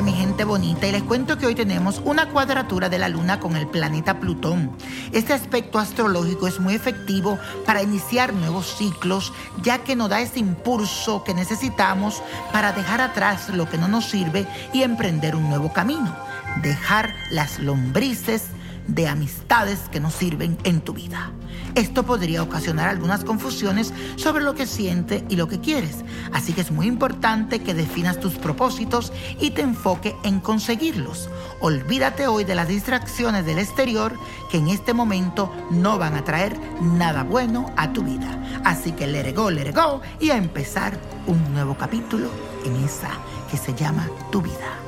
Mi gente bonita. Y les cuento que hoy tenemos una cuadratura de la Luna con el planeta Plutón. Este aspecto astrológico es muy efectivo para iniciar nuevos ciclos, ya que nos da ese impulso que necesitamos para dejar atrás lo que no nos sirve y emprender un nuevo camino. Dejar las lombrices de amistades que no sirven en tu vida. Esto podría ocasionar algunas confusiones sobre lo que sientes y lo que quieres, así que es muy importante que definas tus propósitos y te enfoque en conseguirlos. Olvídate hoy de las distracciones del exterior que en este momento no van a traer nada bueno a tu vida. Así que let it go, let go y a empezar un nuevo capítulo en esa que se llama tu vida.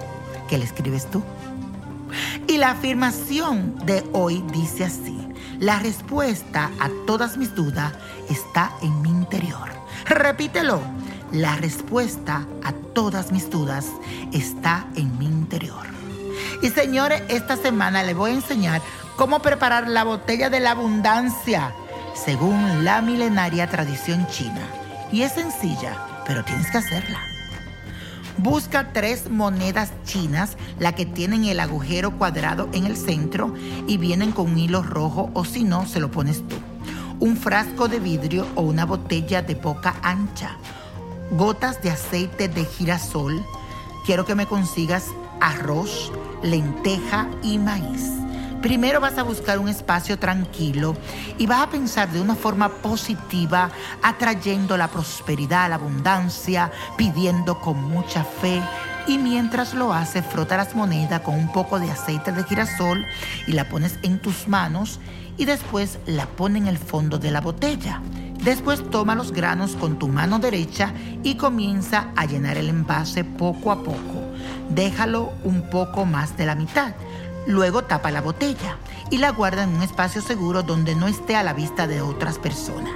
¿Qué le escribes tú? Y la afirmación de hoy dice así, la respuesta a todas mis dudas está en mi interior. Repítelo, la respuesta a todas mis dudas está en mi interior. Y señores, esta semana les voy a enseñar cómo preparar la botella de la abundancia según la milenaria tradición china. Y es sencilla, pero tienes que hacerla. Busca tres monedas chinas, la que tienen el agujero cuadrado en el centro y vienen con un hilo rojo o si no, se lo pones tú. Un frasco de vidrio o una botella de boca ancha. Gotas de aceite de girasol. Quiero que me consigas arroz, lenteja y maíz. Primero vas a buscar un espacio tranquilo y vas a pensar de una forma positiva, atrayendo la prosperidad, la abundancia, pidiendo con mucha fe. Y mientras lo haces, frota las monedas con un poco de aceite de girasol y la pones en tus manos y después la pones en el fondo de la botella. Después toma los granos con tu mano derecha y comienza a llenar el envase poco a poco. Déjalo un poco más de la mitad. Luego tapa la botella y la guarda en un espacio seguro donde no esté a la vista de otras personas.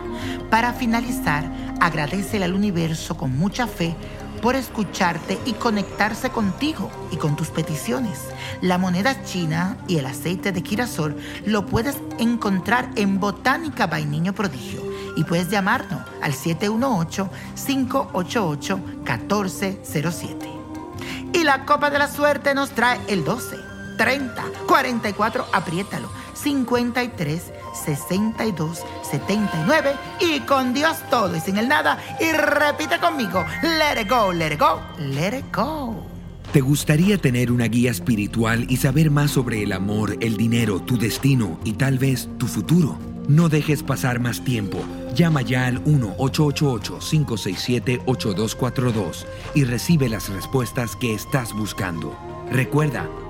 Para finalizar, agradecele al universo con mucha fe por escucharte y conectarse contigo y con tus peticiones. La moneda china y el aceite de girasol lo puedes encontrar en Botánica by Niño Prodigio y puedes llamarnos al 718-588-1407. Y la copa de la suerte nos trae el 12. 30, 44, apriétalo, 53, 62, 79 y con Dios todo y sin el nada y repite conmigo, let it go, let it go, let it go. ¿Te gustaría tener una guía espiritual y saber más sobre el amor, el dinero, tu destino y tal vez tu futuro? No dejes pasar más tiempo. Llama ya al 1-888-567-8242 y recibe las respuestas que estás buscando. Recuerda,